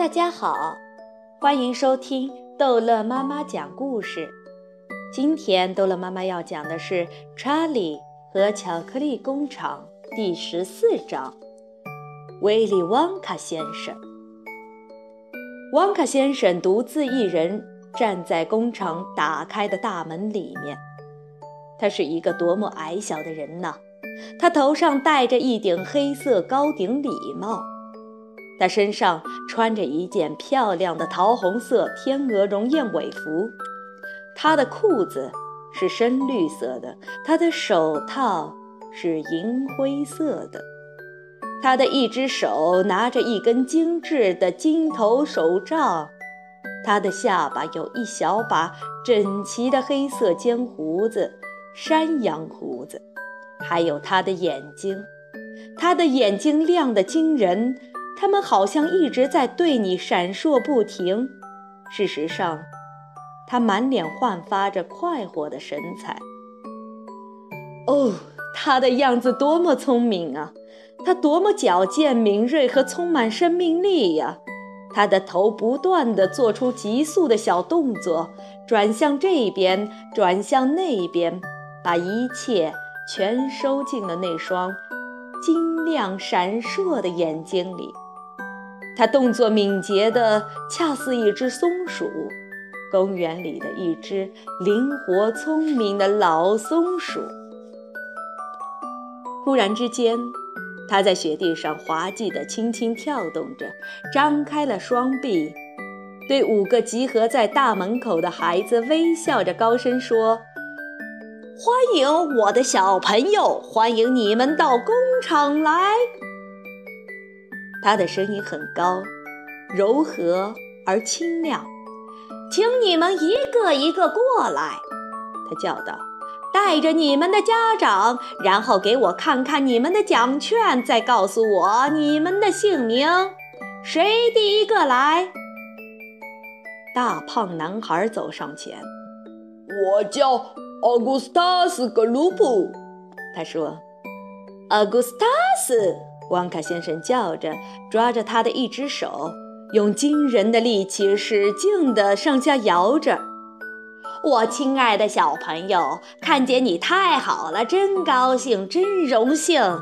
大家好，欢迎收听逗乐妈妈讲故事。今天逗乐妈妈要讲的是《查理和巧克力工厂》第十四章《威利旺卡先生》。旺卡先生独自一人站在工厂打开的大门里面。他是一个多么矮小的人呐！他头上戴着一顶黑色高顶礼帽。他身上穿着一件漂亮的桃红色天鹅绒燕尾服，他的裤子是深绿色的，他的手套是银灰色的，他的一只手拿着一根精致的金头手杖，他的下巴有一小把整齐的黑色尖胡子，山羊胡子，还有他的眼睛，他的眼睛亮得惊人。他们好像一直在对你闪烁不停。事实上，他满脸焕发着快活的神采。哦，他的样子多么聪明啊！他多么矫健、敏锐和充满生命力呀！他的头不断地做出急速的小动作，转向这边，转向那边，把一切全收进了那双晶亮闪烁的眼睛里。他动作敏捷的，恰似一只松鼠，公园里的一只灵活聪明的老松鼠。忽然之间，他在雪地上滑稽地轻轻跳动着，张开了双臂，对五个集合在大门口的孩子微笑着，高声说：“欢迎我的小朋友，欢迎你们到工厂来。”他的声音很高，柔和而清亮，请你们一个一个过来，他叫道：“带着你们的家长，然后给我看看你们的奖券，再告诉我你们的姓名。谁第一个来？”大胖男孩走上前：“我叫奥古斯塔斯·格鲁布。”他说：“奥古斯塔斯。”旺卡先生叫着，抓着他的一只手，用惊人的力气使劲地上下摇着。我亲爱的小朋友，看见你太好了，真高兴，真荣幸。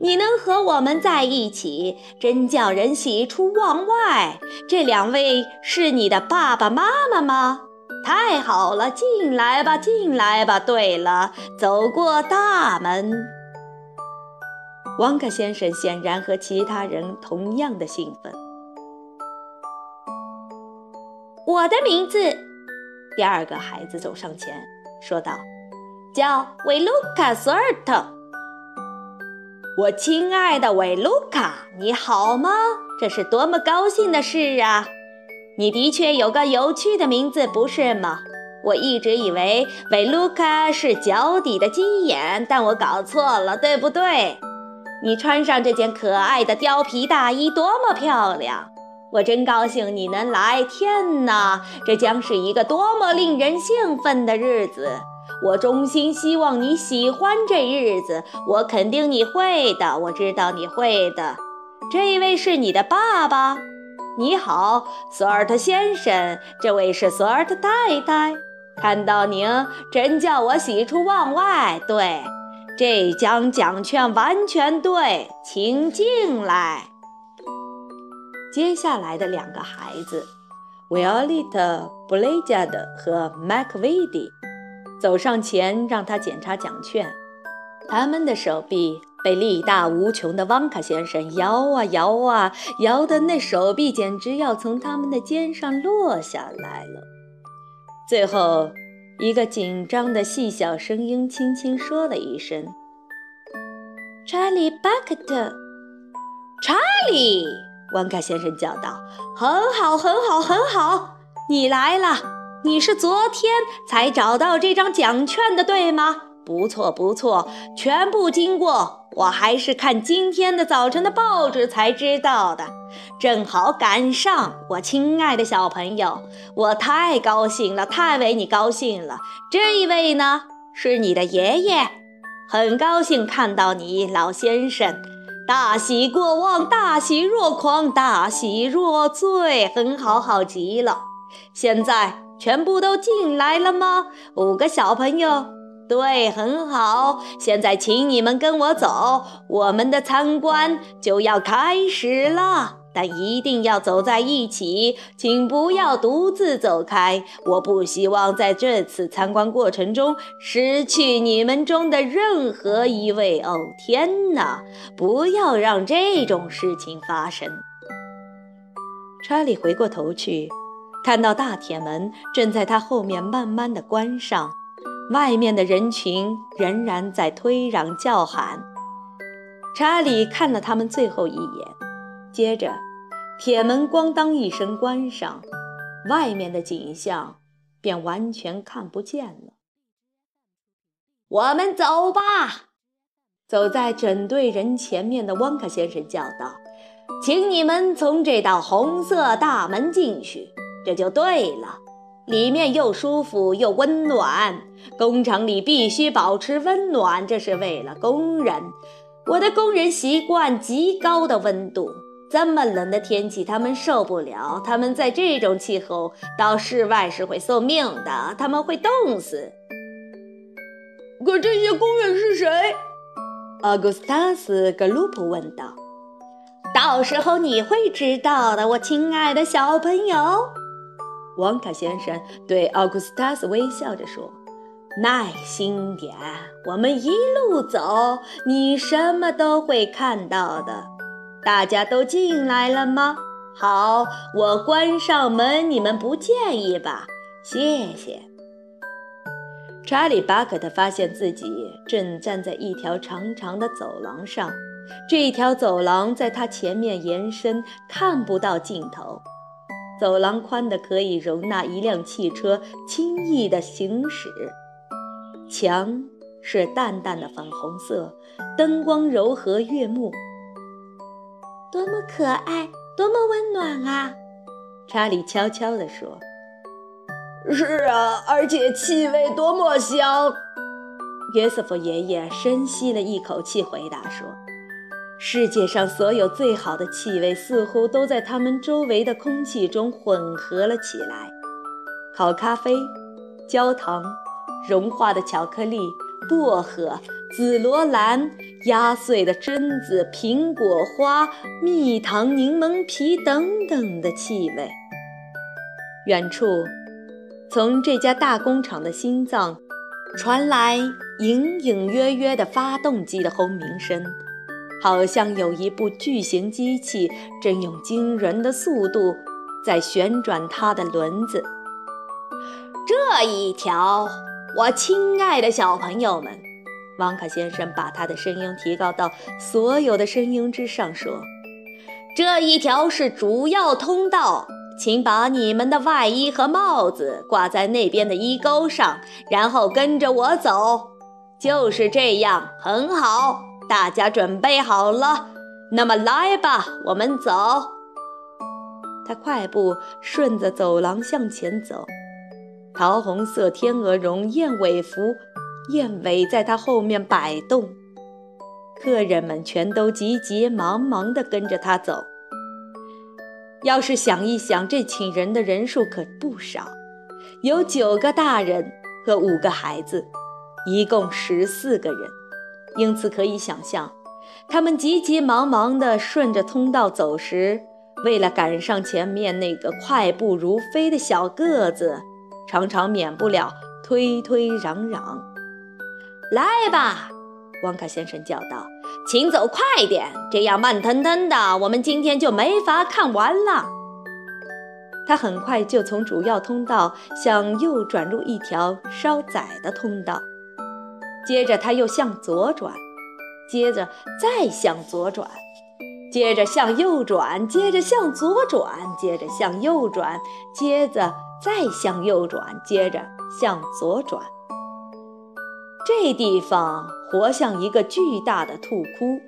你能和我们在一起，真叫人喜出望外。这两位是你的爸爸妈妈吗？太好了，进来吧，进来吧。对了，走过大门。旺卡先生显然和其他人同样的兴奋。我的名字，第二个孩子走上前说道：“叫维卢卡·索尔特。”我亲爱的维卢卡，你好吗？这是多么高兴的事啊！你的确有个有趣的名字，不是吗？我一直以为维卢卡是脚底的鸡眼，但我搞错了，对不对？你穿上这件可爱的貂皮大衣，多么漂亮！我真高兴你能来。天哪，这将是一个多么令人兴奋的日子！我衷心希望你喜欢这日子。我肯定你会的，我知道你会的。这位是你的爸爸。你好，索尔特先生。这位是索尔特太太。看到您，真叫我喜出望外。对。这张奖券完全对，请进来。接下来的两个孩子，维奥利特·布雷加德和麦克维迪，走上前让他检查奖券。他们的手臂被力大无穷的旺卡先生摇啊摇啊，摇的那手臂简直要从他们的肩上落下来了。最后。一个紧张的细小声音轻轻说了一声：“查理·巴克特。”查理，旺卡先生叫道：“很好，很好，很好，你来了。你是昨天才找到这张奖券的，对吗？不错，不错，全部经过。”我还是看今天的早晨的报纸才知道的，正好赶上。我亲爱的小朋友，我太高兴了，太为你高兴了。这一位呢，是你的爷爷，很高兴看到你，老先生。大喜过望，大喜若狂，大喜若醉，很好，好极了。现在全部都进来了吗？五个小朋友，对，很好。现在请你们跟我走，我们的参观就要开始了。但一定要走在一起，请不要独自走开。我不希望在这次参观过程中失去你们中的任何一位。哦，天哪！不要让这种事情发生。查理回过头去，看到大铁门正在他后面慢慢的关上，外面的人群仍然在推嚷叫喊。查理看了他们最后一眼。接着，铁门咣当一声关上，外面的景象便完全看不见了。我们走吧，走在整队人前面的汪克先生叫道：“请你们从这道红色大门进去，这就对了。里面又舒服又温暖。工厂里必须保持温暖，这是为了工人。我的工人习惯极高的温度。”这么冷的天气，他们受不了。他们在这种气候到室外是会送命的，他们会冻死。可这些工人是谁？阿古斯塔斯·格鲁普问道。到时候你会知道的，我亲爱的小朋友。王卡先生对奥古斯塔斯微笑着说：“耐心点，我们一路走，你什么都会看到的。”大家都进来了吗？好，我关上门，你们不介意吧？谢谢。查理·巴克特发现自己正站在一条长长的走廊上，这条走廊在他前面延伸，看不到尽头。走廊宽的可以容纳一辆汽车轻易的行驶。墙是淡淡的粉红色，灯光柔和悦目。多么可爱，多么温暖啊！查理悄悄地说：“是啊，而且气味多么香。”约瑟夫爷爷深吸了一口气，回答说：“世界上所有最好的气味似乎都在他们周围的空气中混合了起来：烤咖啡、焦糖、融化的巧克力、薄荷。”紫罗兰、压碎的榛子、苹果花、蜜糖、柠檬皮等等的气味。远处，从这家大工厂的心脏，传来隐隐约约的发动机的轰鸣声，好像有一部巨型机器正用惊人的速度在旋转它的轮子。这一条，我亲爱的小朋友们。汪卡先生把他的声音提高到所有的声音之上，说：“这一条是主要通道，请把你们的外衣和帽子挂在那边的衣钩上，然后跟着我走。就是这样，很好，大家准备好了，那么来吧，我们走。”他快步顺着走廊向前走，桃红色天鹅绒燕尾服。燕尾在他后面摆动，客人们全都急急忙忙地跟着他走。要是想一想，这请人的人数可不少，有九个大人和五个孩子，一共十四个人。因此可以想象，他们急急忙忙地顺着通道走时，为了赶上前面那个快步如飞的小个子，常常免不了推推攘攘。来吧，汪卡先生叫道：“请走快点，这样慢腾腾的，我们今天就没法看完了。”他很快就从主要通道向右转入一条稍窄的通道，接着他又向左转，接着再向左转，接着向右转，接着向左转，接着向右转，接着再向右转，接着向左转。这地方活像一个巨大的兔窟，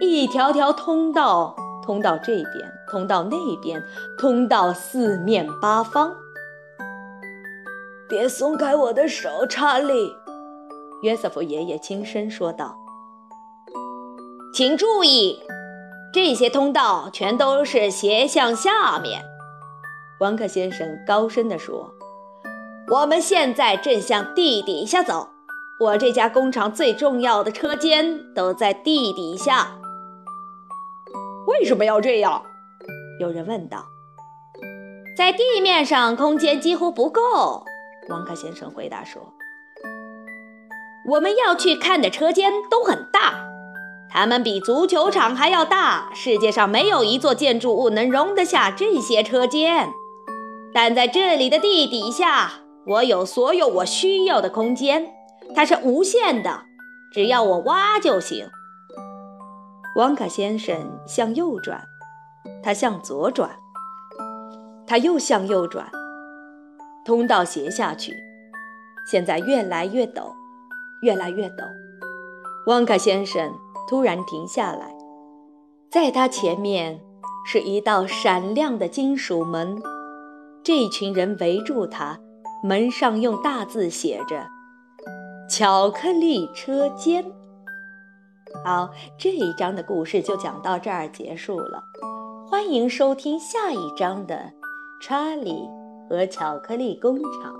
一条条通道通到这边，通到那边，通到四面八方。别松开我的手，查理！约瑟夫爷爷轻声说道：“请注意，这些通道全都是斜向下面。王克先生高声地说：“我们现在正向地底下走。我这家工厂最重要的车间都在地底下。”为什么要这样？有人问道。“在地面上空间几乎不够。”王克先生回答说。“我们要去看的车间都很大。”它们比足球场还要大，世界上没有一座建筑物能容得下这些车间。但在这里的地底下，我有所有我需要的空间，它是无限的，只要我挖就行。汪卡先生向右转，他向左转，他又向右转，通道斜下去，现在越来越陡，越来越陡。汪卡先生。突然停下来，在他前面是一道闪亮的金属门。这群人围住他，门上用大字写着“巧克力车间”。好，这一章的故事就讲到这儿结束了。欢迎收听下一章的《查理和巧克力工厂》。